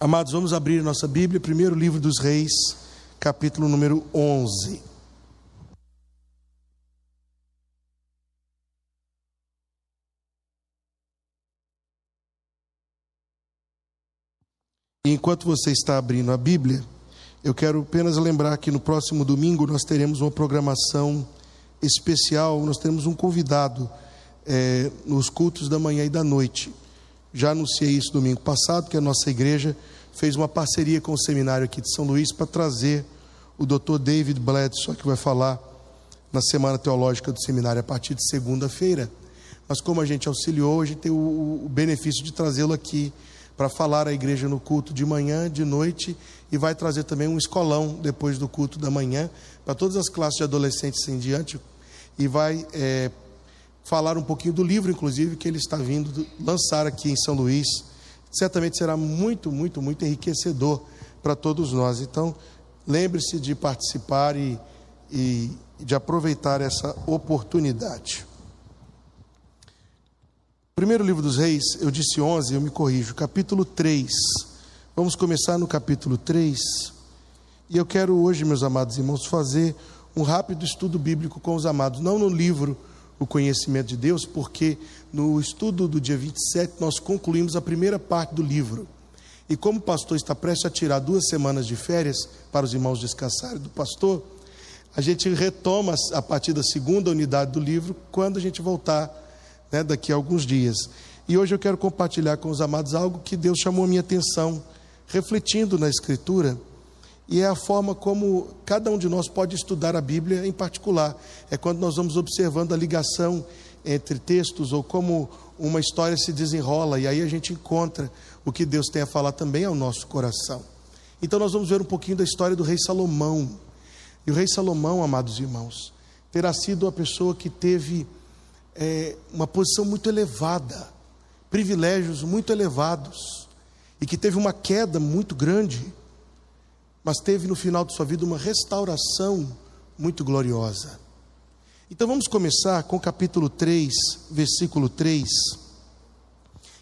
Amados, vamos abrir nossa Bíblia, primeiro livro dos Reis, capítulo número 11. E enquanto você está abrindo a Bíblia, eu quero apenas lembrar que no próximo domingo nós teremos uma programação especial, nós teremos um convidado é, nos cultos da manhã e da noite. Já anunciei isso domingo passado, que a nossa igreja fez uma parceria com o seminário aqui de São Luís para trazer o Dr. David Bledsoe, que vai falar na Semana Teológica do Seminário a partir de segunda-feira. Mas como a gente auxiliou, a gente tem o, o benefício de trazê-lo aqui para falar à igreja no culto de manhã, de noite, e vai trazer também um escolão depois do culto da manhã, para todas as classes de adolescentes em diante, e vai é, falar um pouquinho do livro, inclusive, que ele está vindo lançar aqui em São Luís. Certamente será muito, muito, muito enriquecedor para todos nós. Então, lembre-se de participar e, e de aproveitar essa oportunidade. Primeiro livro dos Reis, eu disse 11, eu me corrijo, capítulo 3. Vamos começar no capítulo 3. E eu quero hoje, meus amados irmãos, fazer um rápido estudo bíblico com os amados, não no livro o conhecimento de Deus, porque no estudo do dia 27 nós concluímos a primeira parte do livro. E como o pastor está prestes a tirar duas semanas de férias para os irmãos descansarem do pastor, a gente retoma a partir da segunda unidade do livro quando a gente voltar né, daqui a alguns dias. E hoje eu quero compartilhar com os amados algo que Deus chamou a minha atenção, refletindo na Escritura e é a forma como cada um de nós pode estudar a Bíblia em particular. É quando nós vamos observando a ligação entre textos ou como uma história se desenrola e aí a gente encontra o que Deus tem a falar também ao nosso coração. Então nós vamos ver um pouquinho da história do rei Salomão. E o rei Salomão, amados irmãos, terá sido a pessoa que teve é, uma posição muito elevada, privilégios muito elevados, e que teve uma queda muito grande mas teve no final de sua vida uma restauração muito gloriosa. Então vamos começar com o capítulo 3, versículo 3,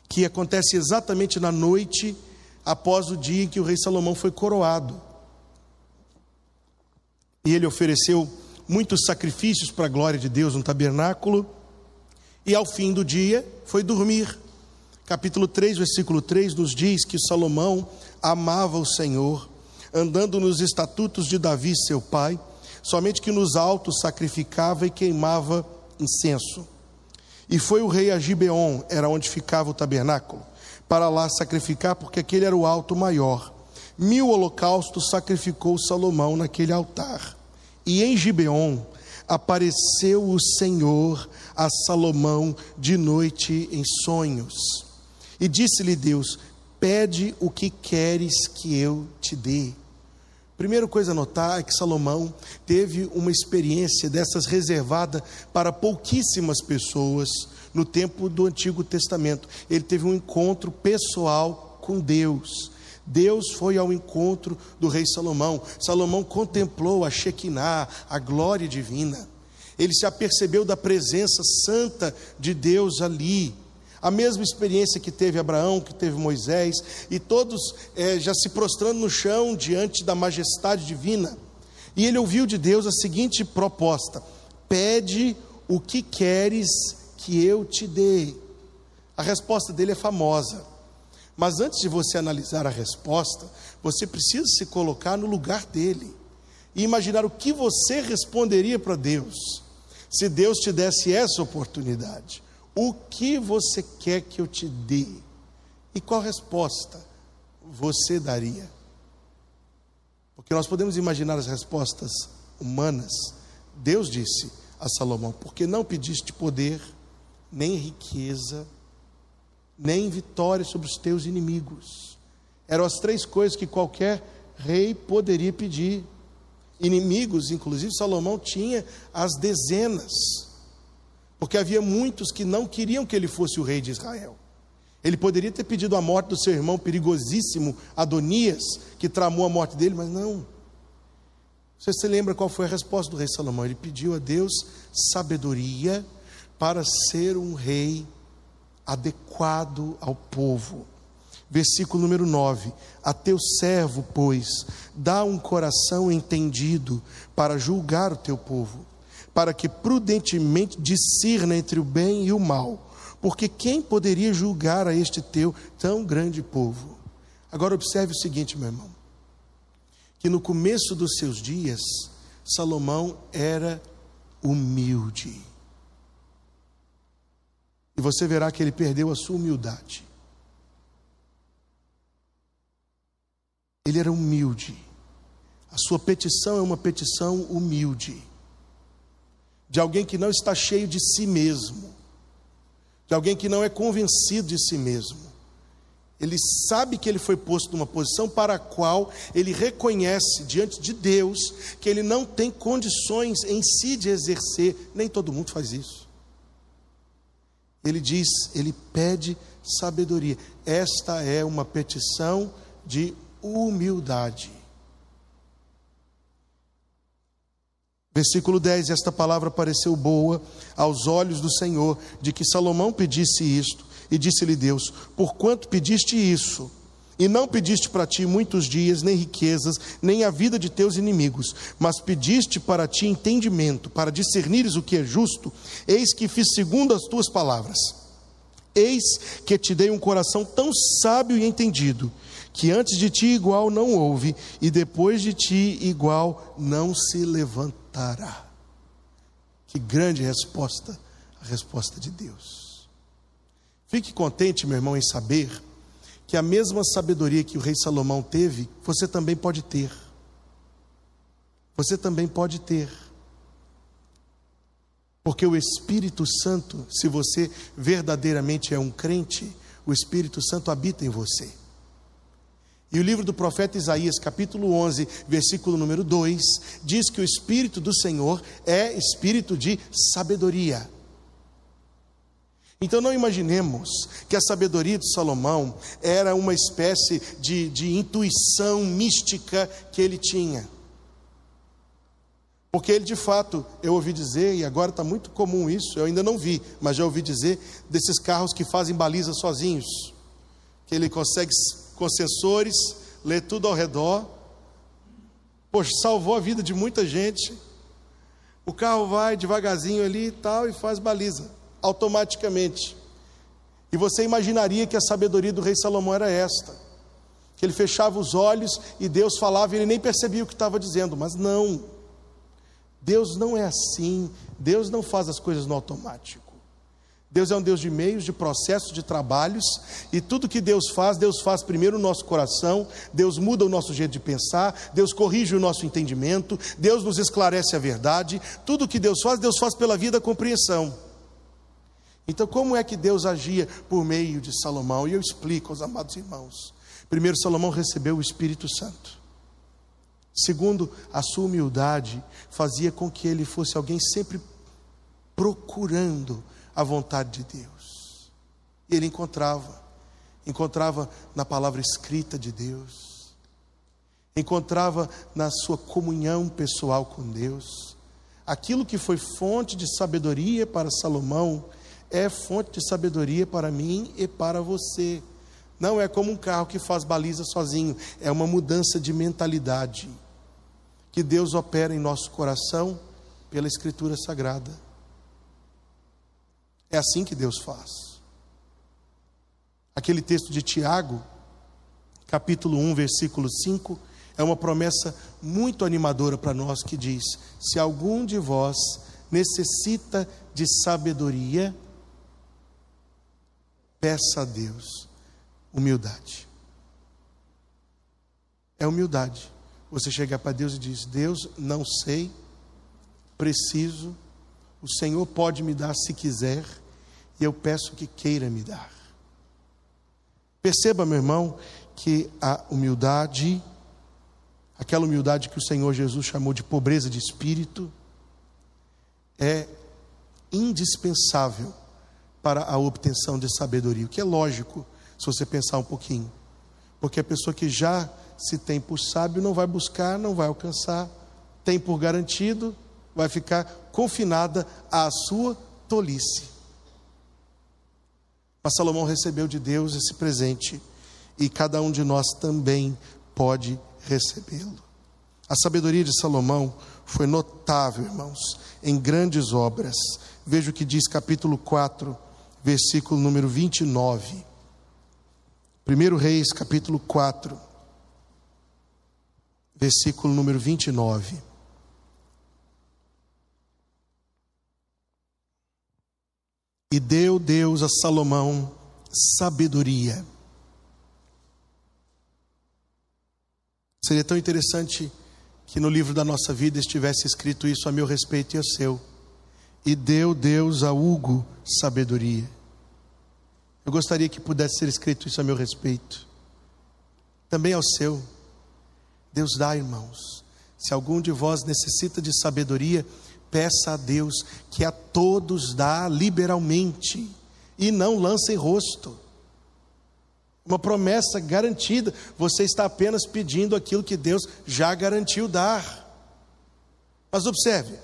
que acontece exatamente na noite após o dia em que o rei Salomão foi coroado. E ele ofereceu muitos sacrifícios para a glória de Deus no tabernáculo, e ao fim do dia foi dormir. Capítulo 3, versículo 3 nos diz que Salomão amava o Senhor andando nos estatutos de Davi, seu pai, somente que nos altos sacrificava e queimava incenso. E foi o rei a Gibeon, era onde ficava o tabernáculo, para lá sacrificar, porque aquele era o alto maior. Mil holocaustos sacrificou Salomão naquele altar. E em Gibeon apareceu o Senhor a Salomão de noite em sonhos. E disse-lhe Deus: Pede o que queres que eu te dê. Primeira coisa a notar é que Salomão teve uma experiência dessas reservada para pouquíssimas pessoas no tempo do Antigo Testamento. Ele teve um encontro pessoal com Deus. Deus foi ao encontro do rei Salomão. Salomão contemplou a Shekinah, a glória divina. Ele se apercebeu da presença santa de Deus ali. A mesma experiência que teve Abraão, que teve Moisés, e todos é, já se prostrando no chão diante da majestade divina. E ele ouviu de Deus a seguinte proposta: Pede o que queres que eu te dê. A resposta dele é famosa. Mas antes de você analisar a resposta, você precisa se colocar no lugar dele e imaginar o que você responderia para Deus se Deus te desse essa oportunidade. O que você quer que eu te dê? E qual resposta você daria? Porque nós podemos imaginar as respostas humanas. Deus disse a Salomão: Porque não pediste poder, nem riqueza, nem vitória sobre os teus inimigos. Eram as três coisas que qualquer rei poderia pedir. Inimigos, inclusive Salomão tinha as dezenas porque havia muitos que não queriam que ele fosse o rei de Israel. Ele poderia ter pedido a morte do seu irmão perigosíssimo Adonias, que tramou a morte dele, mas não. Você se lembra qual foi a resposta do rei Salomão? Ele pediu a Deus sabedoria para ser um rei adequado ao povo. Versículo número 9: A teu servo, pois, dá um coração entendido para julgar o teu povo, para que prudentemente discirna entre o bem e o mal, porque quem poderia julgar a este teu tão grande povo? Agora observe o seguinte, meu irmão, que no começo dos seus dias, Salomão era humilde. E você verá que ele perdeu a sua humildade. Ele era humilde. A sua petição é uma petição humilde. De alguém que não está cheio de si mesmo. De alguém que não é convencido de si mesmo. Ele sabe que ele foi posto numa posição para a qual ele reconhece diante de Deus que ele não tem condições em si de exercer. Nem todo mundo faz isso. Ele diz, ele pede sabedoria. Esta é uma petição de humildade. Versículo 10: Esta palavra pareceu boa aos olhos do Senhor, de que Salomão pedisse isto, e disse-lhe Deus: Porquanto pediste isso, e não pediste para ti muitos dias, nem riquezas, nem a vida de teus inimigos, mas pediste para ti entendimento, para discernires o que é justo, eis que fiz segundo as tuas palavras. Eis que te dei um coração tão sábio e entendido, que antes de ti igual não houve, e depois de ti igual não se Que grande resposta, a resposta de Deus. Fique contente, meu irmão, em saber que a mesma sabedoria que o rei Salomão teve, você também pode ter. Você também pode ter. Porque o Espírito Santo, se você verdadeiramente é um crente, o Espírito Santo habita em você. E o livro do profeta Isaías, capítulo 11, versículo número 2, diz que o Espírito do Senhor é espírito de sabedoria. Então não imaginemos que a sabedoria de Salomão era uma espécie de, de intuição mística que ele tinha. Porque ele de fato, eu ouvi dizer, e agora está muito comum isso, eu ainda não vi, mas já ouvi dizer, desses carros que fazem baliza sozinhos. Que ele consegue com sensores, lê tudo ao redor. Poxa, salvou a vida de muita gente. O carro vai devagarzinho ali e tal e faz baliza, automaticamente. E você imaginaria que a sabedoria do rei Salomão era esta: que ele fechava os olhos e Deus falava e ele nem percebia o que estava dizendo, mas não. Deus não é assim, Deus não faz as coisas no automático. Deus é um Deus de meios, de processos, de trabalhos, e tudo que Deus faz, Deus faz primeiro no nosso coração, Deus muda o nosso jeito de pensar, Deus corrige o nosso entendimento, Deus nos esclarece a verdade, tudo que Deus faz, Deus faz pela vida compreensão. Então, como é que Deus agia por meio de Salomão? E eu explico aos amados irmãos. Primeiro, Salomão recebeu o Espírito Santo. Segundo, a sua humildade fazia com que ele fosse alguém sempre procurando a vontade de Deus. E ele encontrava, encontrava na palavra escrita de Deus, encontrava na sua comunhão pessoal com Deus. Aquilo que foi fonte de sabedoria para Salomão é fonte de sabedoria para mim e para você. Não é como um carro que faz baliza sozinho, é uma mudança de mentalidade que Deus opera em nosso coração pela Escritura Sagrada. É assim que Deus faz. Aquele texto de Tiago, capítulo 1, versículo 5, é uma promessa muito animadora para nós que diz: Se algum de vós necessita de sabedoria, peça a Deus humildade. É humildade. Você chegar para Deus e diz: Deus, não sei, preciso o Senhor pode me dar se quiser, e eu peço que queira me dar. Perceba, meu irmão, que a humildade, aquela humildade que o Senhor Jesus chamou de pobreza de espírito, é indispensável para a obtenção de sabedoria, o que é lógico se você pensar um pouquinho. Porque a pessoa que já se tem por sábio não vai buscar, não vai alcançar, tem por garantido, vai ficar confinada à sua tolice. Mas Salomão recebeu de Deus esse presente e cada um de nós também pode recebê-lo. A sabedoria de Salomão foi notável, irmãos, em grandes obras. Veja o que diz capítulo 4, versículo número 29. 1 Reis, capítulo 4, versículo número 29. E deu Deus a Salomão sabedoria. Seria tão interessante que no livro da nossa vida estivesse escrito isso a meu respeito e a seu. E deu Deus a Hugo sabedoria. Eu gostaria que pudesse ser escrito isso a meu respeito. Também ao seu. Deus dá, irmãos. Se algum de vós necessita de sabedoria, peça a Deus que a todos dá liberalmente e não lance em rosto. Uma promessa garantida. Você está apenas pedindo aquilo que Deus já garantiu dar. Mas observe: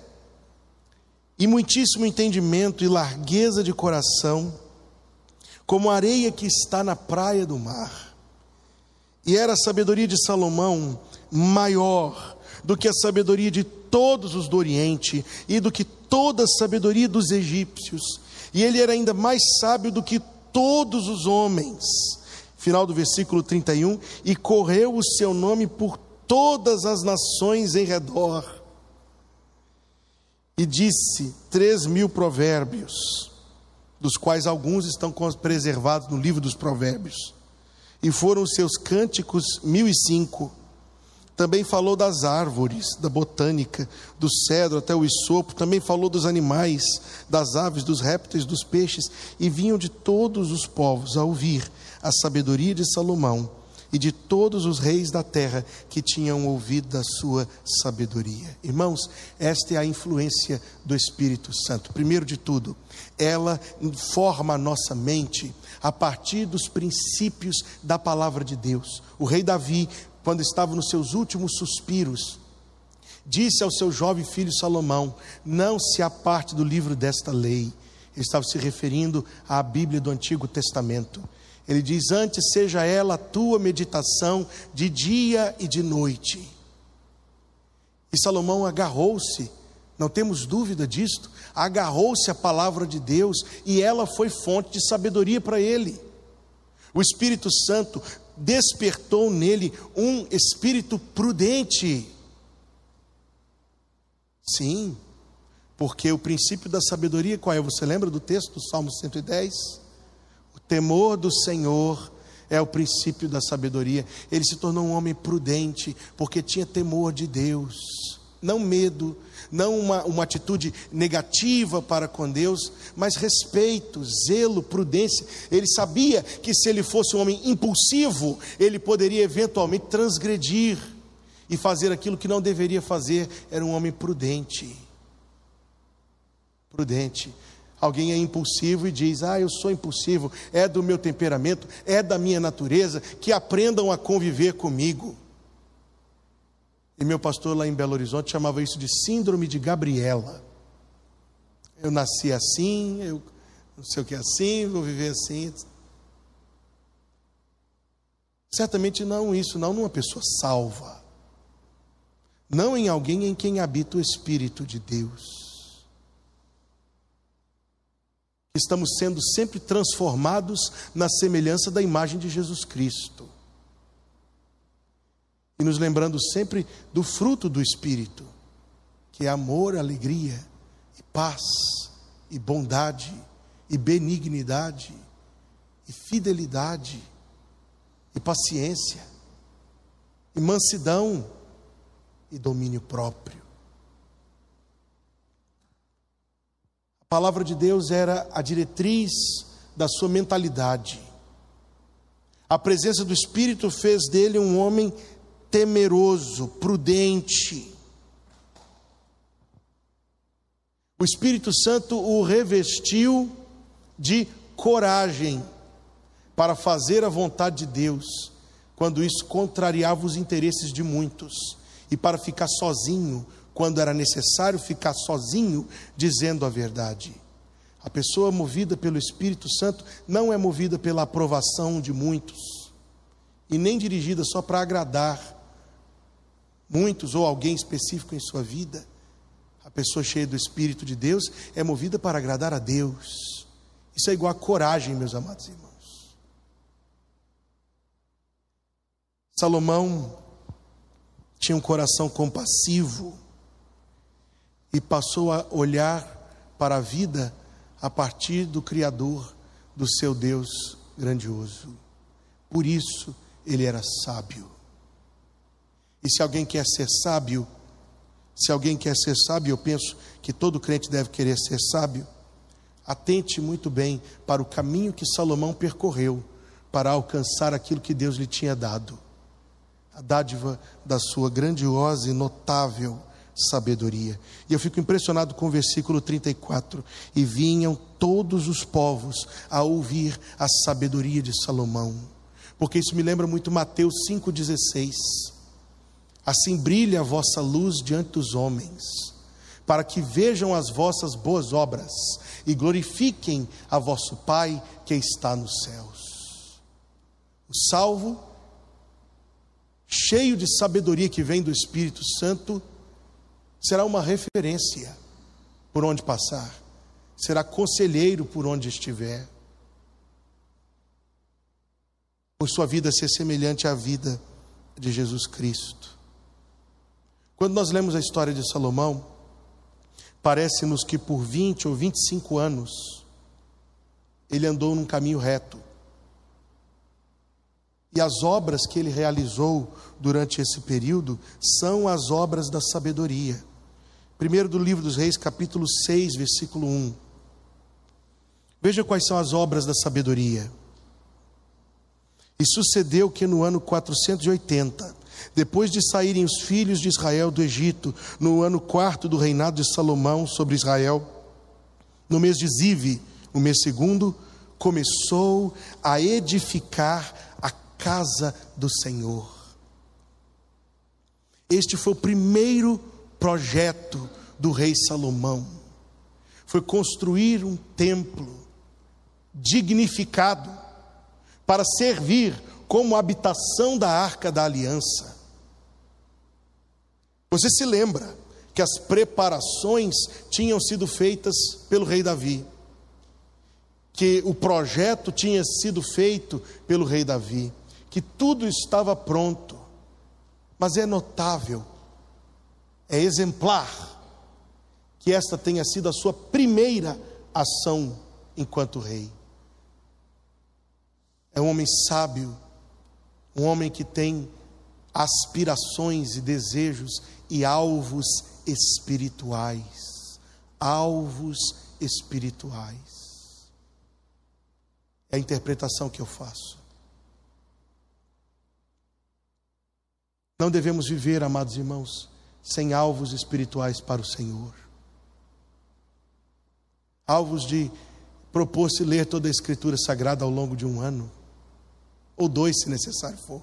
e muitíssimo entendimento e largueza de coração, como areia que está na praia do mar. E era a sabedoria de Salomão maior do que a sabedoria de todos os do Oriente e do que toda a sabedoria dos egípcios. E ele era ainda mais sábio do que todos os homens final do versículo 31, e correu o seu nome por todas as nações em redor. E disse três mil provérbios, dos quais alguns estão preservados no livro dos provérbios. E foram seus cânticos mil e cinco. Também falou das árvores, da botânica, do cedro até o isopo. Também falou dos animais, das aves, dos répteis, dos peixes. E vinham de todos os povos a ouvir a sabedoria de Salomão e de todos os reis da terra que tinham ouvido da sua sabedoria. Irmãos, esta é a influência do Espírito Santo. Primeiro de tudo, ela forma a nossa mente a partir dos princípios da palavra de Deus. O rei Davi, quando estava nos seus últimos suspiros, disse ao seu jovem filho Salomão: Não se aparte do livro desta lei. Ele estava se referindo à Bíblia do Antigo Testamento. Ele diz: Antes seja ela a tua meditação de dia e de noite. E Salomão agarrou-se, não temos dúvida disto, agarrou-se à palavra de Deus e ela foi fonte de sabedoria para ele. O Espírito Santo despertou nele um espírito prudente. Sim, porque o princípio da sabedoria, qual é? Você lembra do texto do Salmo 110? temor do Senhor é o princípio da sabedoria. Ele se tornou um homem prudente, porque tinha temor de Deus, não medo, não uma, uma atitude negativa para com Deus, mas respeito, zelo, prudência. Ele sabia que se ele fosse um homem impulsivo, ele poderia eventualmente transgredir e fazer aquilo que não deveria fazer. Era um homem prudente. Prudente. Alguém é impulsivo e diz: Ah, eu sou impulsivo, é do meu temperamento, é da minha natureza, que aprendam a conviver comigo. E meu pastor lá em Belo Horizonte chamava isso de Síndrome de Gabriela. Eu nasci assim, eu não sei o que é assim, vou viver assim. Certamente não isso, não numa pessoa salva. Não em alguém em quem habita o Espírito de Deus. estamos sendo sempre transformados na semelhança da imagem de Jesus Cristo. E nos lembrando sempre do fruto do Espírito, que é amor, alegria, e paz, e bondade, e benignidade, e fidelidade, e paciência, e mansidão, e domínio próprio. palavra de Deus era a diretriz da sua mentalidade. A presença do Espírito fez dele um homem temeroso, prudente. O Espírito Santo o revestiu de coragem para fazer a vontade de Deus, quando isso contrariava os interesses de muitos, e para ficar sozinho quando era necessário ficar sozinho dizendo a verdade. A pessoa movida pelo Espírito Santo não é movida pela aprovação de muitos. e nem dirigida só para agradar muitos ou alguém específico em sua vida. A pessoa cheia do Espírito de Deus é movida para agradar a Deus. Isso é igual a coragem, meus amados irmãos. Salomão tinha um coração compassivo e passou a olhar para a vida a partir do Criador, do seu Deus grandioso. Por isso ele era sábio. E se alguém quer ser sábio, se alguém quer ser sábio, eu penso que todo crente deve querer ser sábio. Atente muito bem para o caminho que Salomão percorreu para alcançar aquilo que Deus lhe tinha dado a dádiva da sua grandiosa e notável sabedoria. E eu fico impressionado com o versículo 34. E vinham todos os povos a ouvir a sabedoria de Salomão. Porque isso me lembra muito Mateus 5,16. Assim brilha a vossa luz diante dos homens, para que vejam as vossas boas obras e glorifiquem a vosso Pai que está nos céus. O salvo, cheio de sabedoria que vem do Espírito Santo, será uma referência por onde passar, será conselheiro por onde estiver. Por sua vida ser semelhante à vida de Jesus Cristo. Quando nós lemos a história de Salomão, parece-nos que por 20 ou 25 anos ele andou num caminho reto. E as obras que ele realizou durante esse período são as obras da sabedoria. Primeiro do livro dos Reis, capítulo 6, versículo 1. Veja quais são as obras da sabedoria. E sucedeu que no ano 480, depois de saírem os filhos de Israel do Egito, no ano quarto do reinado de Salomão sobre Israel, no mês de Zive, o mês segundo, começou a edificar a casa do Senhor. Este foi o primeiro projeto do rei Salomão foi construir um templo dignificado para servir como habitação da arca da aliança. Você se lembra que as preparações tinham sido feitas pelo rei Davi, que o projeto tinha sido feito pelo rei Davi, que tudo estava pronto, mas é notável é exemplar que esta tenha sido a sua primeira ação enquanto rei. É um homem sábio, um homem que tem aspirações e desejos e alvos espirituais. Alvos espirituais. É a interpretação que eu faço. Não devemos viver, amados irmãos, sem alvos espirituais para o Senhor. Alvos de propor-se ler toda a Escritura Sagrada ao longo de um ano, ou dois, se necessário for.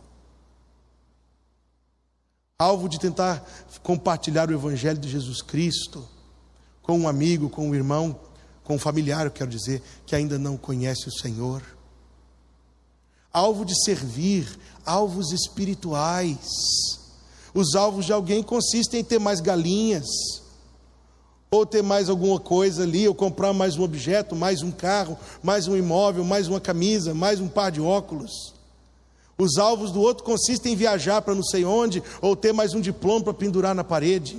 Alvo de tentar compartilhar o Evangelho de Jesus Cristo com um amigo, com um irmão, com um familiar, eu quero dizer, que ainda não conhece o Senhor. Alvo de servir, alvos espirituais os alvos de alguém consistem em ter mais galinhas, ou ter mais alguma coisa ali, ou comprar mais um objeto, mais um carro, mais um imóvel, mais uma camisa, mais um par de óculos. Os alvos do outro consistem em viajar para não sei onde, ou ter mais um diploma para pendurar na parede.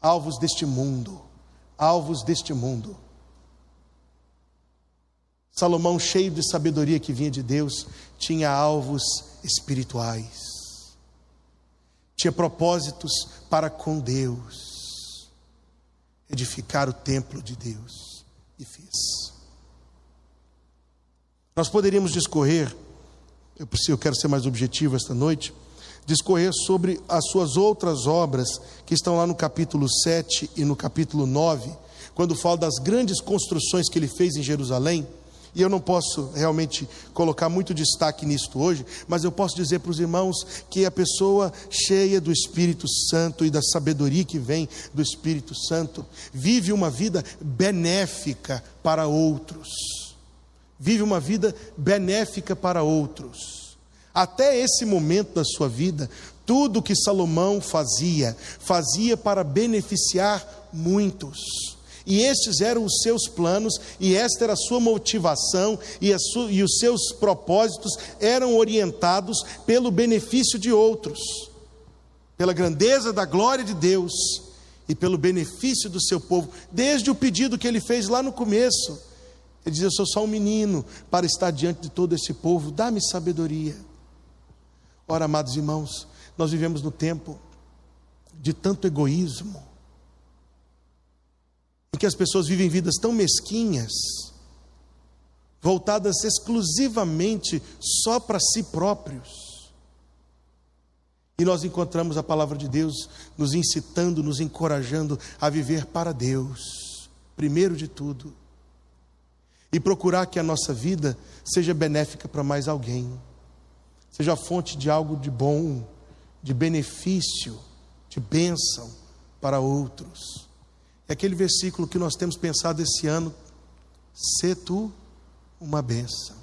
Alvos deste mundo, alvos deste mundo. Salomão, cheio de sabedoria que vinha de Deus, tinha alvos espirituais tinha propósitos para com Deus, edificar o templo de Deus, e fez. Nós poderíamos discorrer, eu, preciso, eu quero ser mais objetivo esta noite, discorrer sobre as suas outras obras, que estão lá no capítulo 7 e no capítulo 9, quando fala das grandes construções que ele fez em Jerusalém e eu não posso realmente colocar muito destaque nisto hoje, mas eu posso dizer para os irmãos que a pessoa cheia do Espírito Santo e da sabedoria que vem do Espírito Santo vive uma vida benéfica para outros. Vive uma vida benéfica para outros. Até esse momento da sua vida, tudo que Salomão fazia, fazia para beneficiar muitos. E estes eram os seus planos, e esta era a sua motivação, e, sua, e os seus propósitos eram orientados pelo benefício de outros, pela grandeza da glória de Deus e pelo benefício do seu povo, desde o pedido que ele fez lá no começo. Ele diz: Eu sou só um menino para estar diante de todo esse povo, dá-me sabedoria. Ora, amados irmãos, nós vivemos no tempo de tanto egoísmo, em que as pessoas vivem vidas tão mesquinhas, voltadas exclusivamente só para si próprios. E nós encontramos a palavra de Deus nos incitando, nos encorajando a viver para Deus, primeiro de tudo, e procurar que a nossa vida seja benéfica para mais alguém, seja fonte de algo de bom, de benefício, de bênção para outros. É aquele versículo que nós temos pensado esse ano: se tu uma bênção.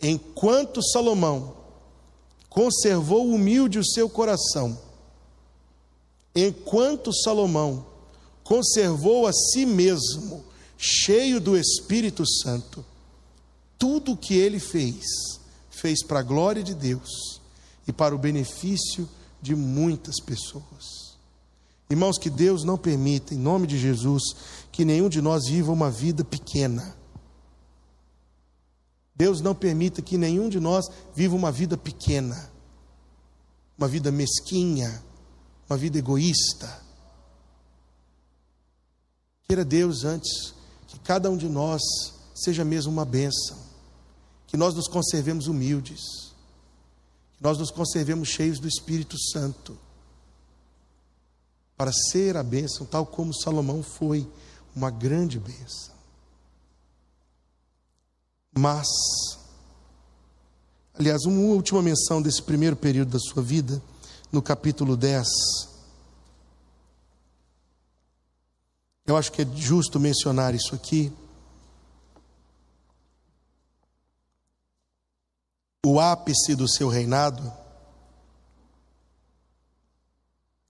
Enquanto Salomão conservou humilde o seu coração, enquanto Salomão conservou a si mesmo cheio do Espírito Santo, tudo o que ele fez, fez para a glória de Deus e para o benefício de muitas pessoas. Irmãos, que Deus não permita, em nome de Jesus, que nenhum de nós viva uma vida pequena. Deus não permita que nenhum de nós viva uma vida pequena, uma vida mesquinha, uma vida egoísta. Queira Deus antes que cada um de nós seja mesmo uma bênção, que nós nos conservemos humildes nós nos conservemos cheios do Espírito Santo, para ser a bênção, tal como Salomão foi uma grande bênção. Mas, aliás, uma última menção desse primeiro período da sua vida, no capítulo 10. Eu acho que é justo mencionar isso aqui. o ápice do seu reinado,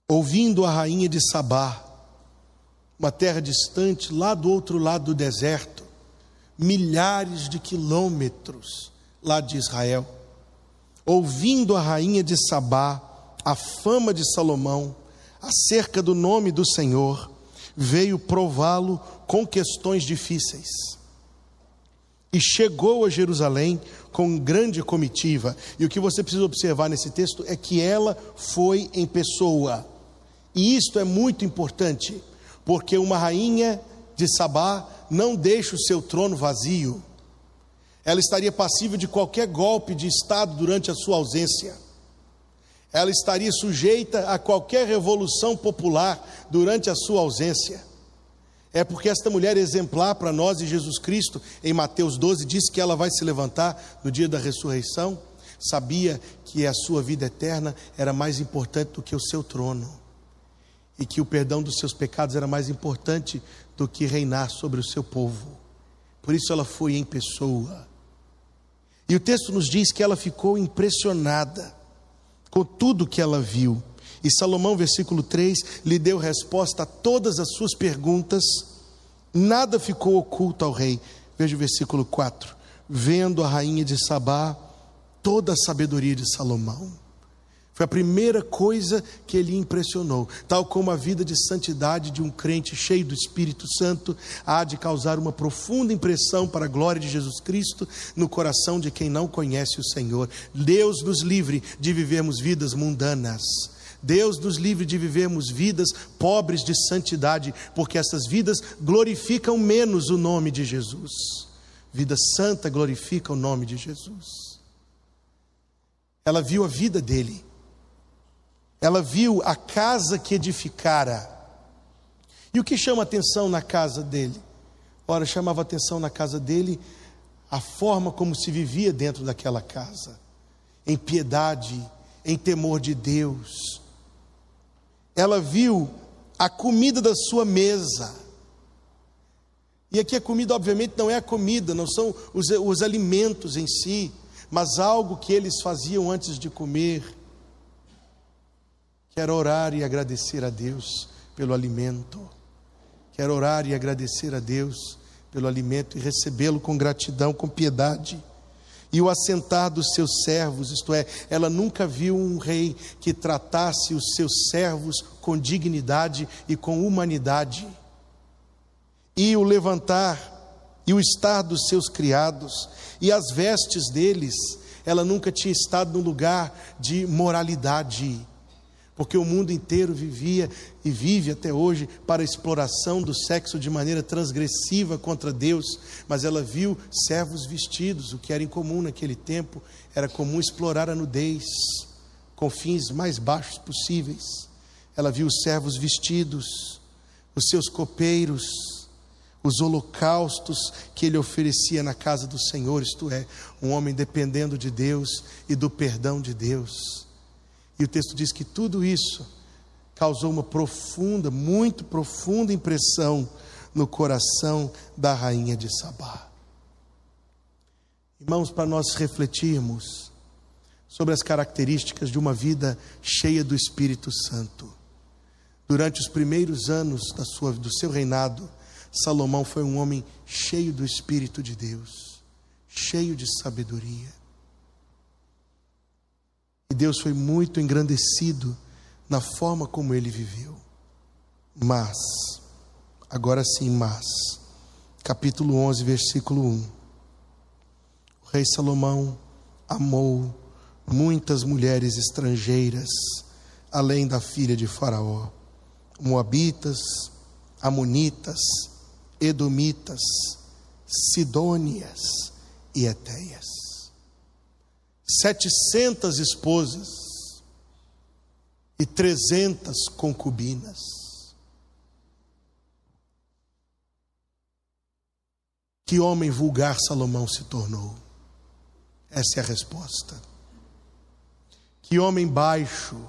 ouvindo a rainha de Sabá, uma terra distante, lá do outro lado do deserto, milhares de quilômetros lá de Israel, ouvindo a rainha de Sabá, a fama de Salomão acerca do nome do Senhor, veio prová-lo com questões difíceis. E chegou a Jerusalém com grande comitiva. E o que você precisa observar nesse texto é que ela foi em pessoa. E isto é muito importante, porque uma rainha de Sabá não deixa o seu trono vazio. Ela estaria passível de qualquer golpe de Estado durante a sua ausência. Ela estaria sujeita a qualquer revolução popular durante a sua ausência. É porque esta mulher exemplar para nós e Jesus Cristo, em Mateus 12, diz que ela vai se levantar no dia da ressurreição, sabia que a sua vida eterna era mais importante do que o seu trono, e que o perdão dos seus pecados era mais importante do que reinar sobre o seu povo. Por isso ela foi em pessoa. E o texto nos diz que ela ficou impressionada com tudo que ela viu. E Salomão, versículo 3, lhe deu resposta a todas as suas perguntas, nada ficou oculto ao rei. Veja o versículo 4: Vendo a rainha de Sabá toda a sabedoria de Salomão. Foi a primeira coisa que ele impressionou. Tal como a vida de santidade de um crente cheio do Espírito Santo há de causar uma profunda impressão para a glória de Jesus Cristo no coração de quem não conhece o Senhor. Deus nos livre de vivermos vidas mundanas Deus nos livre de vivermos vidas pobres de santidade, porque essas vidas glorificam menos o nome de Jesus. Vida santa glorifica o nome de Jesus. Ela viu a vida dele, ela viu a casa que edificara. E o que chama atenção na casa dele? Ora, chamava atenção na casa dele a forma como se vivia dentro daquela casa, em piedade, em temor de Deus, ela viu a comida da sua mesa. E aqui a comida, obviamente, não é a comida, não são os, os alimentos em si, mas algo que eles faziam antes de comer, que era orar e agradecer a Deus pelo alimento. Quero orar e agradecer a Deus pelo alimento e recebê-lo com gratidão, com piedade. E o assentar dos seus servos, isto é, ela nunca viu um rei que tratasse os seus servos com dignidade e com humanidade. E o levantar e o estar dos seus criados e as vestes deles, ela nunca tinha estado num lugar de moralidade porque o mundo inteiro vivia e vive até hoje para a exploração do sexo de maneira transgressiva contra Deus, mas ela viu servos vestidos, o que era incomum naquele tempo, era comum explorar a nudez com fins mais baixos possíveis. Ela viu os servos vestidos, os seus copeiros, os holocaustos que ele oferecia na casa do Senhor, isto é, um homem dependendo de Deus e do perdão de Deus. E o texto diz que tudo isso causou uma profunda, muito profunda impressão no coração da rainha de Sabá. Irmãos, para nós refletirmos sobre as características de uma vida cheia do Espírito Santo. Durante os primeiros anos da sua, do seu reinado, Salomão foi um homem cheio do Espírito de Deus, cheio de sabedoria. E Deus foi muito engrandecido na forma como ele viveu. Mas, agora sim, mas, capítulo 11, versículo 1. O rei Salomão amou muitas mulheres estrangeiras, além da filha de Faraó, Moabitas, Amonitas, Edomitas, Sidônias e Etéias setecentas esposas e trezentas concubinas. Que homem vulgar Salomão se tornou? Essa é a resposta. Que homem baixo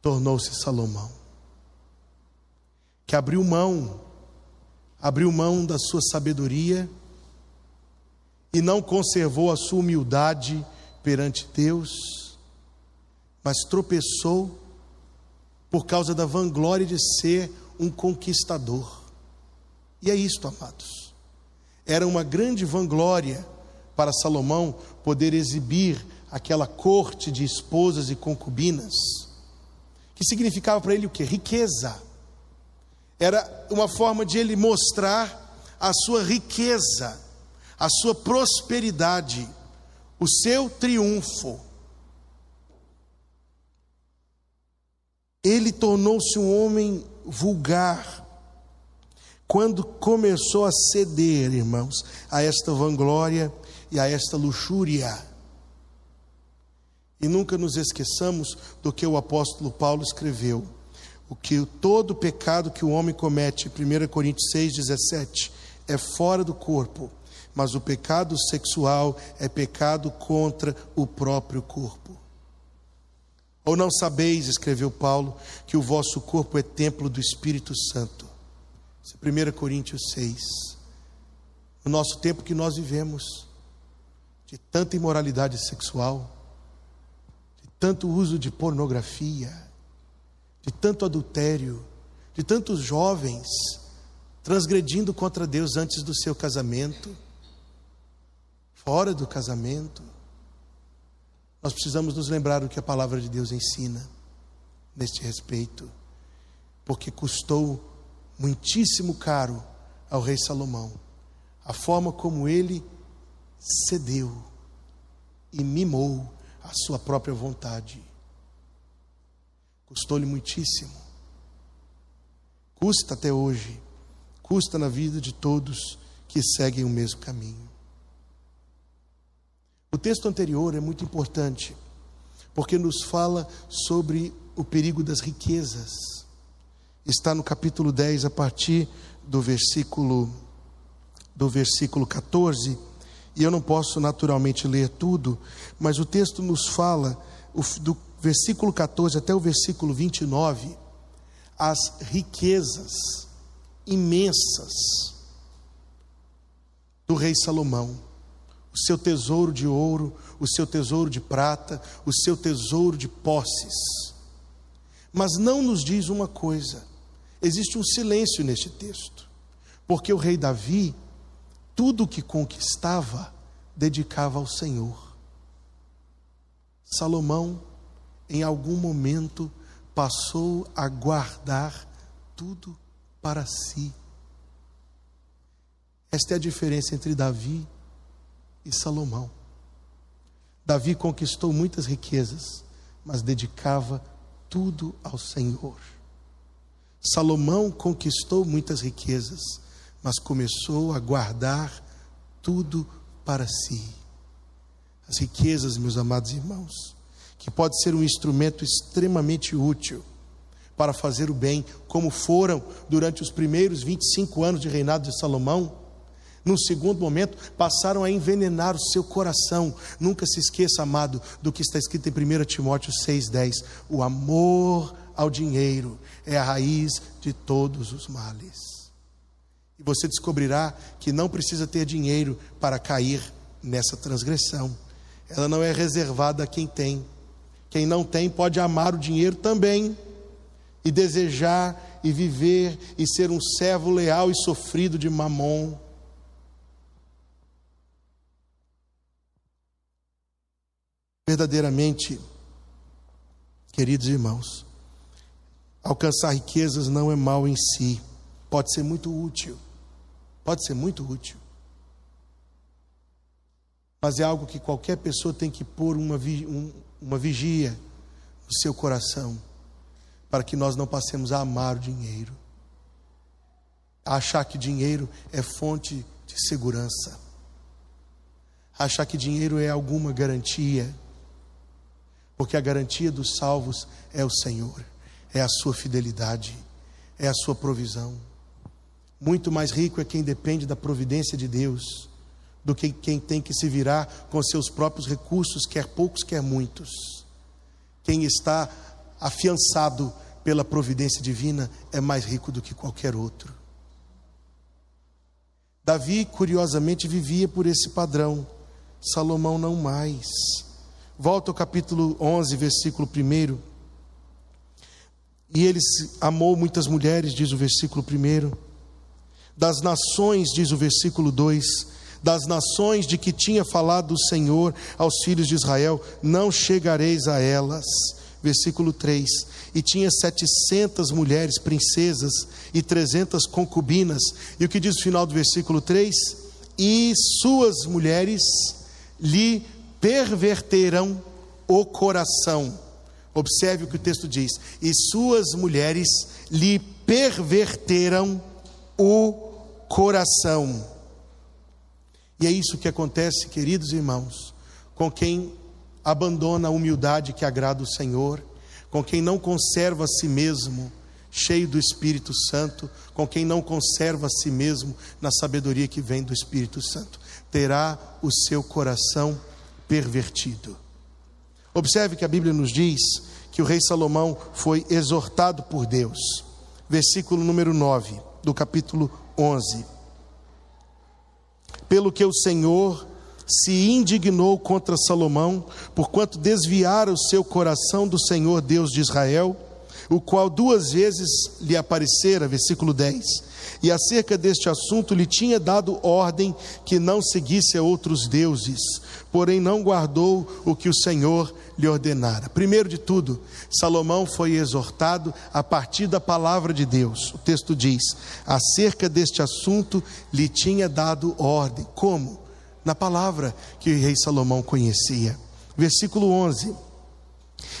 tornou-se Salomão? Que abriu mão, abriu mão da sua sabedoria e não conservou a sua humildade perante Deus, mas tropeçou por causa da vanglória de ser um conquistador. E é isto, amados. Era uma grande vanglória para Salomão poder exibir aquela corte de esposas e concubinas, que significava para ele o que? Riqueza. Era uma forma de ele mostrar a sua riqueza a sua prosperidade, o seu triunfo. Ele tornou-se um homem vulgar quando começou a ceder, irmãos, a esta vanglória e a esta luxúria. E nunca nos esqueçamos do que o apóstolo Paulo escreveu. O que todo pecado que o homem comete, 1 Coríntios 6,17, é fora do corpo, mas o pecado sexual é pecado contra o próprio corpo. Ou não sabeis, escreveu Paulo, que o vosso corpo é templo do Espírito Santo. 1 é Coríntios 6. No nosso tempo que nós vivemos, de tanta imoralidade sexual, de tanto uso de pornografia, de tanto adultério, de tantos jovens transgredindo contra Deus antes do seu casamento fora do casamento, nós precisamos nos lembrar do que a palavra de Deus ensina neste respeito, porque custou muitíssimo caro ao rei Salomão a forma como ele cedeu e mimou a sua própria vontade. Custou-lhe muitíssimo. Custa até hoje, custa na vida de todos que seguem o mesmo caminho. O texto anterior é muito importante, porque nos fala sobre o perigo das riquezas. Está no capítulo 10, a partir do versículo do versículo 14, e eu não posso naturalmente ler tudo, mas o texto nos fala do versículo 14 até o versículo 29, as riquezas imensas do rei Salomão o seu tesouro de ouro, o seu tesouro de prata, o seu tesouro de posses. Mas não nos diz uma coisa: existe um silêncio neste texto, porque o rei Davi, tudo o que conquistava, dedicava ao Senhor. Salomão, em algum momento, passou a guardar tudo para si. Esta é a diferença entre Davi e Salomão. Davi conquistou muitas riquezas, mas dedicava tudo ao Senhor. Salomão conquistou muitas riquezas, mas começou a guardar tudo para si. As riquezas, meus amados irmãos, que pode ser um instrumento extremamente útil para fazer o bem, como foram durante os primeiros 25 anos de reinado de Salomão, num segundo momento, passaram a envenenar o seu coração. Nunca se esqueça, amado, do que está escrito em 1 Timóteo 6,10: o amor ao dinheiro é a raiz de todos os males. E você descobrirá que não precisa ter dinheiro para cair nessa transgressão. Ela não é reservada a quem tem. Quem não tem pode amar o dinheiro também e desejar e viver e ser um servo leal e sofrido de mamon. Verdadeiramente, queridos irmãos, alcançar riquezas não é mal em si, pode ser muito útil, pode ser muito útil, mas é algo que qualquer pessoa tem que pôr uma, um, uma vigia no seu coração, para que nós não passemos a amar o dinheiro, a achar que dinheiro é fonte de segurança, a achar que dinheiro é alguma garantia porque a garantia dos salvos é o Senhor, é a sua fidelidade, é a sua provisão. Muito mais rico é quem depende da providência de Deus do que quem tem que se virar com seus próprios recursos, quer poucos, quer muitos. Quem está afiançado pela providência divina é mais rico do que qualquer outro. Davi, curiosamente, vivia por esse padrão, Salomão não mais. Volta ao capítulo 11, versículo 1. E ele amou muitas mulheres, diz o versículo 1. Das nações, diz o versículo 2, das nações de que tinha falado o Senhor aos filhos de Israel, não chegareis a elas. Versículo 3: E tinha setecentas mulheres, princesas, e trezentas concubinas. E o que diz o final do versículo 3? E suas mulheres lhe perverteram o coração. Observe o que o texto diz: e suas mulheres lhe perverteram o coração. E é isso que acontece, queridos irmãos, com quem abandona a humildade que agrada o Senhor, com quem não conserva a si mesmo cheio do Espírito Santo, com quem não conserva a si mesmo na sabedoria que vem do Espírito Santo, terá o seu coração pervertido. Observe que a Bíblia nos diz que o rei Salomão foi exortado por Deus. Versículo número 9 do capítulo 11. Pelo que o Senhor se indignou contra Salomão, porquanto desviara o seu coração do Senhor Deus de Israel, o qual duas vezes lhe aparecera, versículo 10, e acerca deste assunto lhe tinha dado ordem que não seguisse a outros deuses, porém não guardou o que o Senhor lhe ordenara. Primeiro de tudo, Salomão foi exortado a partir da palavra de Deus. O texto diz: acerca deste assunto lhe tinha dado ordem. Como? Na palavra que o rei Salomão conhecia. Versículo 11.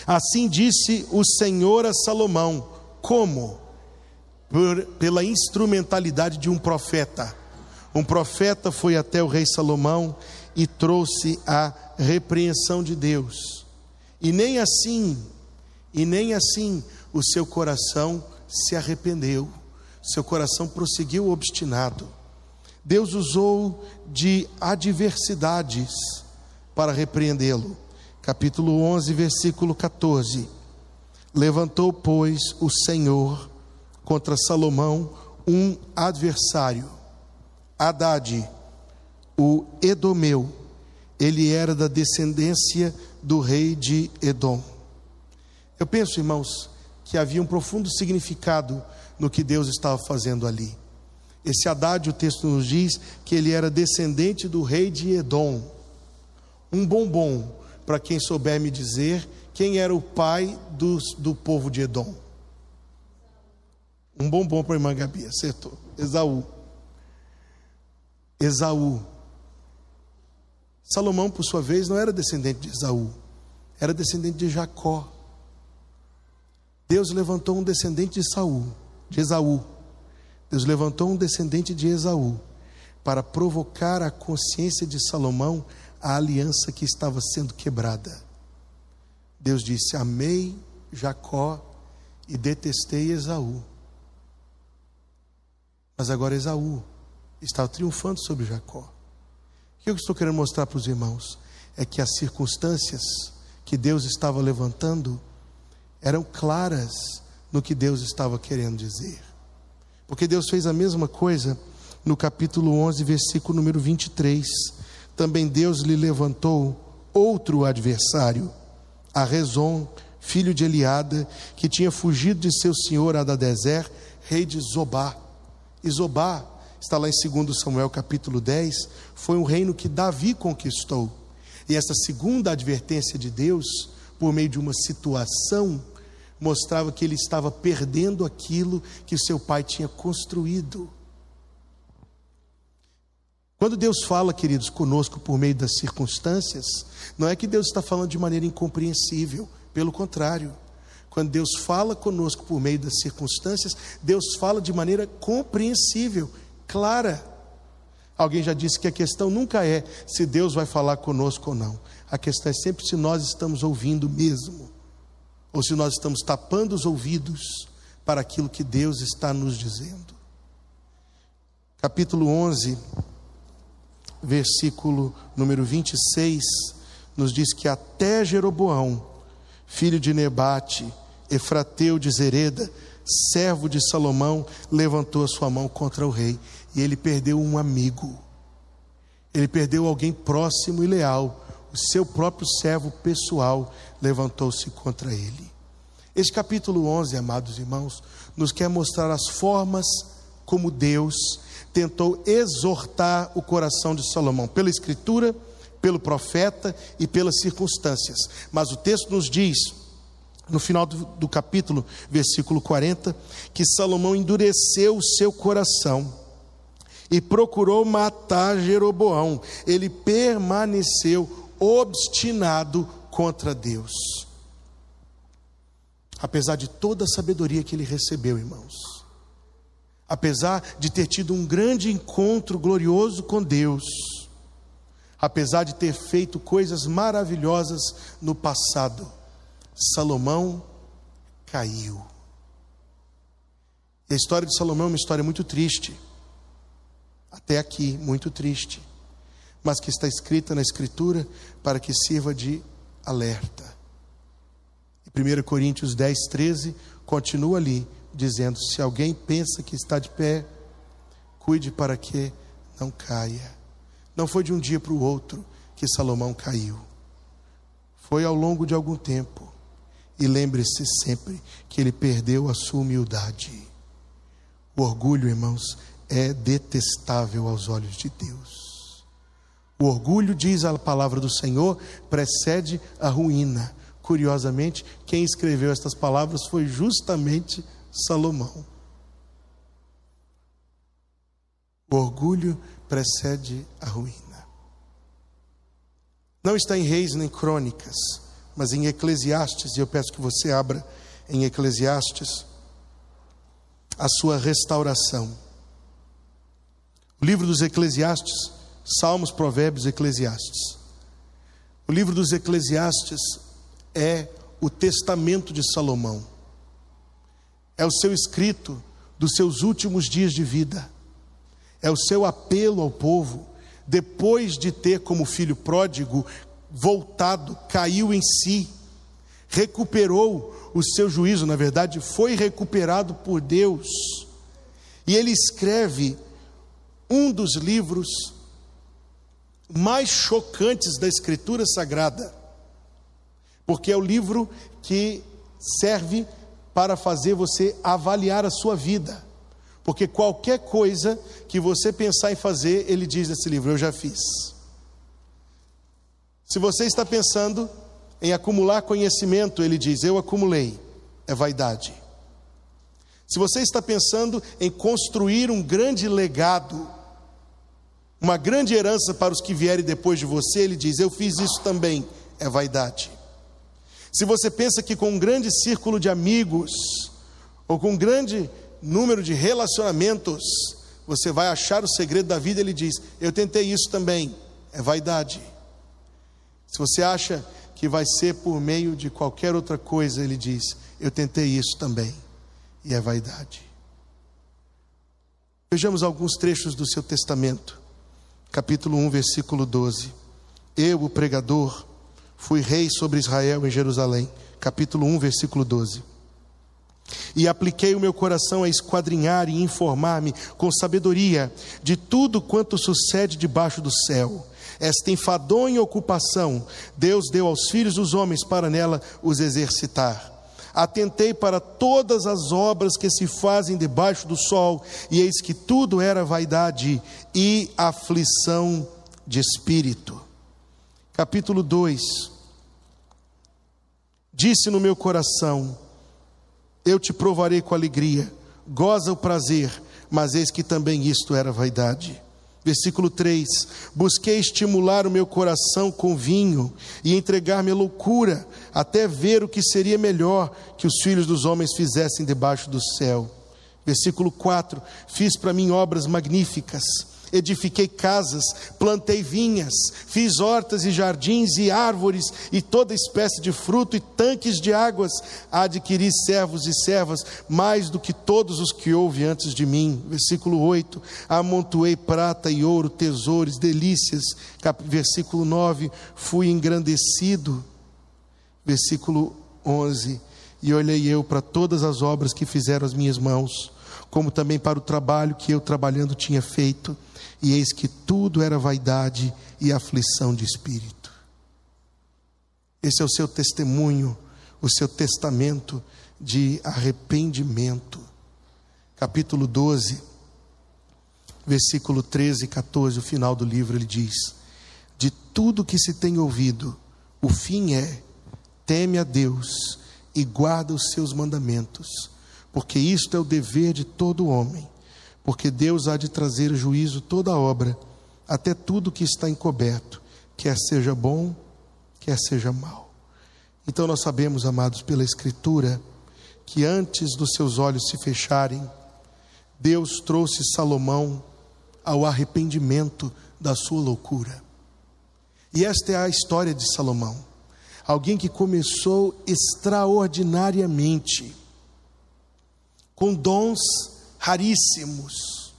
Assim disse o Senhor a Salomão: Como? Por, pela instrumentalidade de um profeta. Um profeta foi até o rei Salomão e trouxe a repreensão de Deus. E nem assim, e nem assim o seu coração se arrependeu, seu coração prosseguiu obstinado. Deus usou de adversidades para repreendê-lo. Capítulo 11, versículo 14. Levantou, pois, o Senhor contra Salomão um adversário, Haddad, o Edomeu, ele era da descendência do rei de Edom. Eu penso, irmãos, que havia um profundo significado no que Deus estava fazendo ali. Esse Haddad, o texto nos diz que ele era descendente do rei de Edom. Um bombom para quem souber me dizer quem era o pai do, do povo de Edom. Um bombom para a irmã Gabi, acertou. Esaú. Esaú. Salomão, por sua vez, não era descendente de Esaú, era descendente de Jacó. Deus levantou um descendente de Saul, de Esaú. Deus levantou um descendente de Esaú para provocar a consciência de Salomão a aliança que estava sendo quebrada. Deus disse: Amei Jacó e detestei Esaú. Mas agora Esaú estava triunfando sobre Jacó. O que eu estou querendo mostrar para os irmãos é que as circunstâncias que Deus estava levantando eram claras no que Deus estava querendo dizer. Porque Deus fez a mesma coisa no capítulo 11, versículo número 23. Também Deus lhe levantou outro adversário, a Rezon, filho de Eliada, que tinha fugido de seu senhor Adadezer, rei de Zobá. E Zobá, está lá em 2 Samuel capítulo 10, foi um reino que Davi conquistou. E essa segunda advertência de Deus, por meio de uma situação, mostrava que ele estava perdendo aquilo que seu pai tinha construído. Quando Deus fala, queridos, conosco por meio das circunstâncias, não é que Deus está falando de maneira incompreensível, pelo contrário. Quando Deus fala conosco por meio das circunstâncias, Deus fala de maneira compreensível, clara. Alguém já disse que a questão nunca é se Deus vai falar conosco ou não. A questão é sempre se nós estamos ouvindo mesmo, ou se nós estamos tapando os ouvidos para aquilo que Deus está nos dizendo. Capítulo 11, versículo número 26, nos diz que até Jeroboão, filho de Nebate, Efrateu de Zereda, servo de Salomão, levantou a sua mão contra o rei e ele perdeu um amigo. Ele perdeu alguém próximo e leal. O seu próprio servo pessoal levantou-se contra ele. Este capítulo 11, amados irmãos, nos quer mostrar as formas como Deus tentou exortar o coração de Salomão, pela escritura, pelo profeta e pelas circunstâncias. Mas o texto nos diz no final do, do capítulo, versículo 40, que Salomão endureceu o seu coração e procurou matar Jeroboão. Ele permaneceu obstinado contra Deus. Apesar de toda a sabedoria que ele recebeu, irmãos, apesar de ter tido um grande encontro glorioso com Deus, apesar de ter feito coisas maravilhosas no passado, Salomão caiu. E a história de Salomão é uma história muito triste, até aqui, muito triste, mas que está escrita na Escritura para que sirva de alerta. E 1 Coríntios 10, 13 continua ali, dizendo: Se alguém pensa que está de pé, cuide para que não caia. Não foi de um dia para o outro que Salomão caiu, foi ao longo de algum tempo. E lembre-se sempre que ele perdeu a sua humildade. O orgulho, irmãos, é detestável aos olhos de Deus. O orgulho, diz a palavra do Senhor, precede a ruína. Curiosamente, quem escreveu estas palavras foi justamente Salomão. O orgulho precede a ruína. Não está em Reis nem Crônicas mas em Eclesiastes, e eu peço que você abra em Eclesiastes a sua restauração. O livro dos Eclesiastes, Salmos, Provérbios, Eclesiastes. O livro dos Eclesiastes é o testamento de Salomão. É o seu escrito dos seus últimos dias de vida. É o seu apelo ao povo, depois de ter como filho pródigo voltado, caiu em si, recuperou o seu juízo, na verdade, foi recuperado por Deus. E ele escreve um dos livros mais chocantes da Escritura Sagrada, porque é o livro que serve para fazer você avaliar a sua vida. Porque qualquer coisa que você pensar em fazer, ele diz nesse livro: Eu já fiz. Se você está pensando em acumular conhecimento, ele diz: Eu acumulei. É vaidade. Se você está pensando em construir um grande legado, uma grande herança para os que vierem depois de você, ele diz: Eu fiz isso também. É vaidade. Se você pensa que com um grande círculo de amigos, ou com um grande número de relacionamentos, você vai achar o segredo da vida, ele diz: Eu tentei isso também. É vaidade. Se você acha que vai ser por meio de qualquer outra coisa, ele diz: Eu tentei isso também. E é vaidade. Vejamos alguns trechos do seu testamento. Capítulo 1, versículo 12. Eu, o pregador, fui rei sobre Israel em Jerusalém. Capítulo 1, versículo 12. E apliquei o meu coração a esquadrinhar e informar-me com sabedoria de tudo quanto sucede debaixo do céu esta enfadonha ocupação, Deus deu aos filhos dos homens para nela os exercitar. Atentei para todas as obras que se fazem debaixo do sol, e eis que tudo era vaidade e aflição de espírito. Capítulo 2: Disse no meu coração: Eu te provarei com alegria, goza o prazer, mas eis que também isto era vaidade. Versículo 3: Busquei estimular o meu coração com vinho e entregar-me à loucura, até ver o que seria melhor que os filhos dos homens fizessem debaixo do céu. Versículo 4: Fiz para mim obras magníficas edifiquei casas, plantei vinhas, fiz hortas e jardins e árvores e toda espécie de fruto e tanques de águas, adquiri servos e servas, mais do que todos os que houve antes de mim. Versículo 8: amontoei prata e ouro, tesouros, delícias. Versículo 9: fui engrandecido. Versículo 11: e olhei eu para todas as obras que fizeram as minhas mãos, como também para o trabalho que eu trabalhando tinha feito e eis que tudo era vaidade e aflição de espírito. Esse é o seu testemunho, o seu testamento de arrependimento. Capítulo 12, versículo 13 e 14, o final do livro, ele diz: De tudo que se tem ouvido, o fim é: teme a Deus e guarda os seus mandamentos, porque isto é o dever de todo homem porque Deus há de trazer juízo toda obra, até tudo que está encoberto, quer seja bom, quer seja mal. Então nós sabemos, amados, pela Escritura, que antes dos seus olhos se fecharem, Deus trouxe Salomão ao arrependimento da sua loucura. E esta é a história de Salomão. Alguém que começou extraordinariamente, com dons raríssimos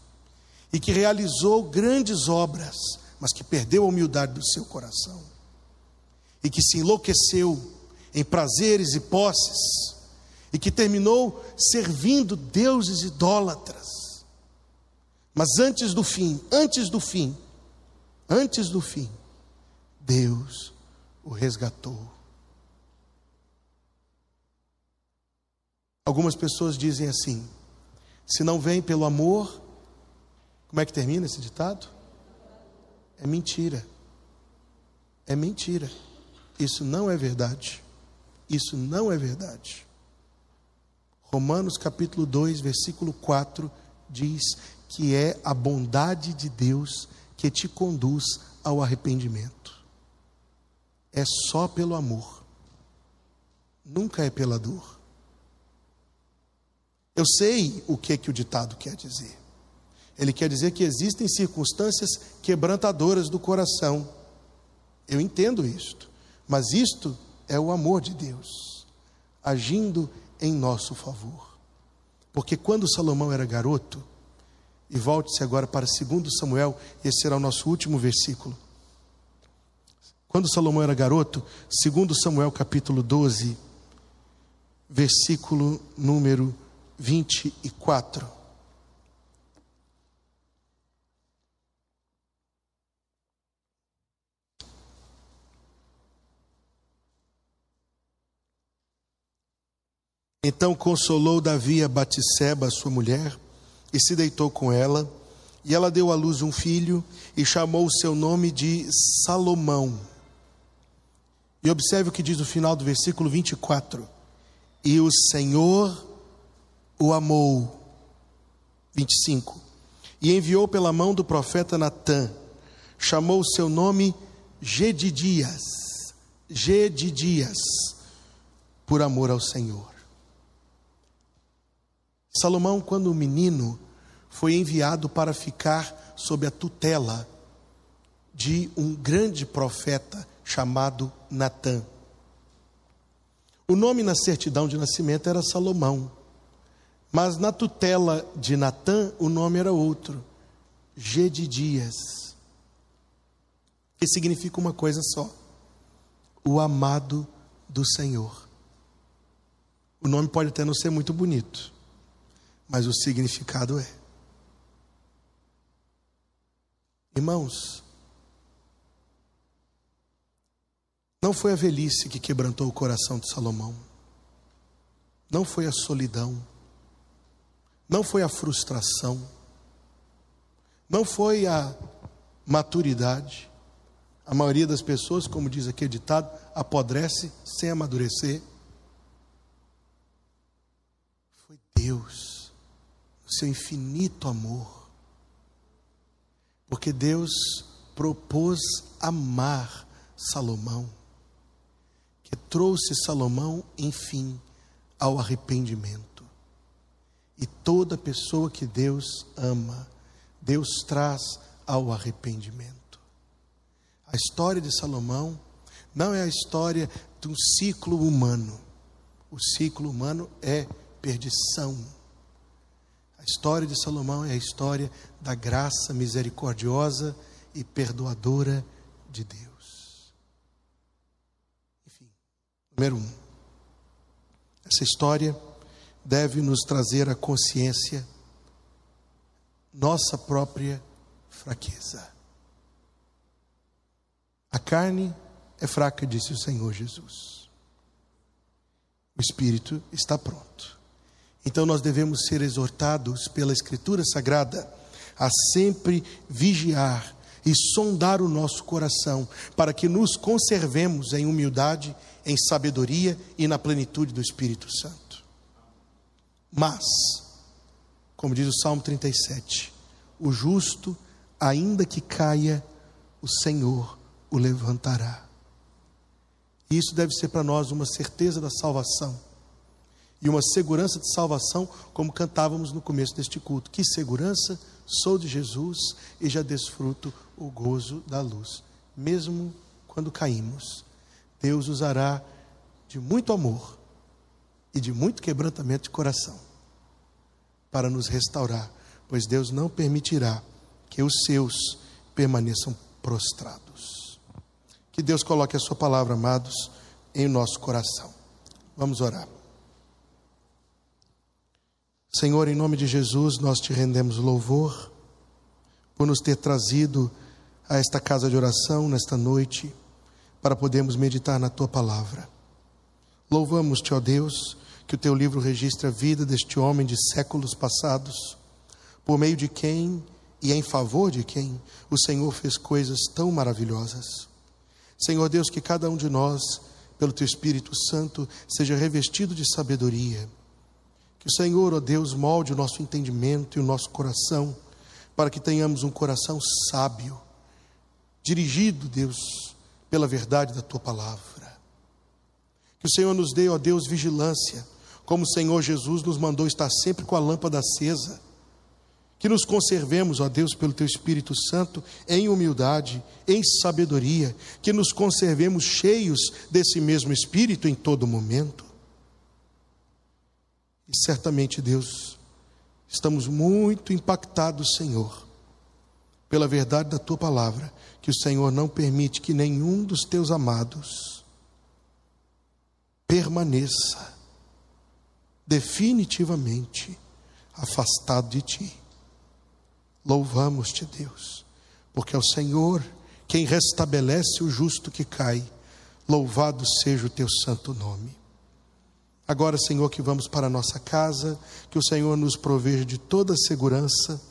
e que realizou grandes obras, mas que perdeu a humildade do seu coração e que se enlouqueceu em prazeres e posses e que terminou servindo deuses idólatras. Mas antes do fim, antes do fim, antes do fim, Deus o resgatou. Algumas pessoas dizem assim: se não vem pelo amor, como é que termina esse ditado? É mentira. É mentira. Isso não é verdade. Isso não é verdade. Romanos capítulo 2, versículo 4 diz que é a bondade de Deus que te conduz ao arrependimento. É só pelo amor. Nunca é pela dor. Eu sei o que, que o ditado quer dizer. Ele quer dizer que existem circunstâncias quebrantadoras do coração. Eu entendo isto. Mas isto é o amor de Deus agindo em nosso favor. Porque quando Salomão era garoto, e volte-se agora para 2 Samuel, esse será o nosso último versículo. Quando Salomão era garoto, 2 Samuel capítulo 12, versículo número 24. Então consolou Davi a Batisseba, sua mulher, e se deitou com ela, e ela deu à luz um filho, e chamou o seu nome de Salomão. E observe o que diz o final do versículo 24: E o Senhor o amou. 25. E enviou pela mão do profeta Natã, chamou o seu nome Gedidias. Gedidias, por amor ao Senhor. Salomão, quando menino, foi enviado para ficar sob a tutela de um grande profeta chamado Natã. O nome na certidão de nascimento era Salomão, mas na tutela de Natã o nome era outro, Gedidias, que significa uma coisa só: o amado do Senhor. O nome pode até não ser muito bonito, mas o significado é. Irmãos, não foi a velhice que quebrantou o coração de Salomão, não foi a solidão, não foi a frustração, não foi a maturidade. A maioria das pessoas, como diz aqui o ditado, apodrece sem amadurecer. Foi Deus seu infinito amor. Porque Deus propôs amar Salomão, que trouxe Salomão, enfim, ao arrependimento. E toda pessoa que Deus ama, Deus traz ao arrependimento. A história de Salomão não é a história de um ciclo humano. O ciclo humano é perdição a história de Salomão é a história da graça misericordiosa e perdoadora de Deus. Enfim, número um, essa história deve nos trazer a consciência nossa própria fraqueza. A carne é fraca, disse o Senhor Jesus. O espírito está pronto. Então nós devemos ser exortados pela Escritura Sagrada a sempre vigiar e sondar o nosso coração, para que nos conservemos em humildade, em sabedoria e na plenitude do Espírito Santo. Mas, como diz o Salmo 37, o justo, ainda que caia, o Senhor o levantará. E isso deve ser para nós uma certeza da salvação e uma segurança de salvação, como cantávamos no começo deste culto. Que segurança! Sou de Jesus e já desfruto o gozo da luz. Mesmo quando caímos, Deus usará de muito amor e de muito quebrantamento de coração para nos restaurar, pois Deus não permitirá que os seus permaneçam prostrados. Que Deus coloque a Sua palavra, amados, em nosso coração. Vamos orar. Senhor, em nome de Jesus, nós te rendemos louvor por nos ter trazido a esta casa de oração nesta noite para podermos meditar na tua palavra. Louvamos-te, ó Deus, que o teu livro registra a vida deste homem de séculos passados, por meio de quem e em favor de quem o Senhor fez coisas tão maravilhosas. Senhor Deus, que cada um de nós, pelo teu Espírito Santo, seja revestido de sabedoria que o Senhor, ó Deus, molde o nosso entendimento e o nosso coração, para que tenhamos um coração sábio, dirigido, Deus, pela verdade da tua palavra. Que o Senhor nos dê, ó Deus, vigilância, como o Senhor Jesus nos mandou estar sempre com a lâmpada acesa. Que nos conservemos, ó Deus, pelo teu Espírito Santo, em humildade, em sabedoria, que nos conservemos cheios desse mesmo Espírito em todo momento e certamente, Deus, estamos muito impactados, Senhor, pela verdade da tua palavra, que o Senhor não permite que nenhum dos teus amados permaneça definitivamente afastado de ti. Louvamos-te, Deus, porque é o Senhor quem restabelece o justo que cai. Louvado seja o teu santo nome. Agora, Senhor, que vamos para a nossa casa, que o Senhor nos proveja de toda segurança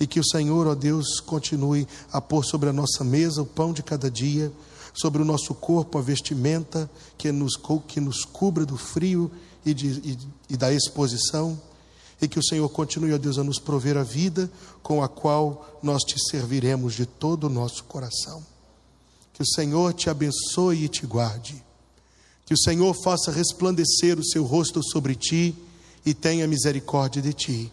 e que o Senhor, ó Deus, continue a pôr sobre a nossa mesa o pão de cada dia, sobre o nosso corpo a vestimenta que nos, que nos cubra do frio e, de, e, e da exposição, e que o Senhor continue, ó Deus, a nos prover a vida com a qual nós te serviremos de todo o nosso coração. Que o Senhor te abençoe e te guarde. Que o Senhor faça resplandecer o seu rosto sobre ti e tenha misericórdia de ti.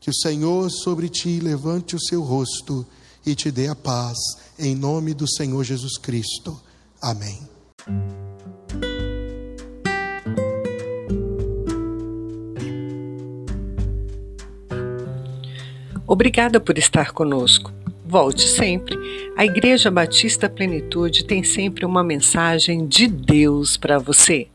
Que o Senhor sobre ti levante o seu rosto e te dê a paz, em nome do Senhor Jesus Cristo. Amém. Obrigada por estar conosco. Volte sempre. A Igreja Batista Plenitude tem sempre uma mensagem de Deus para você.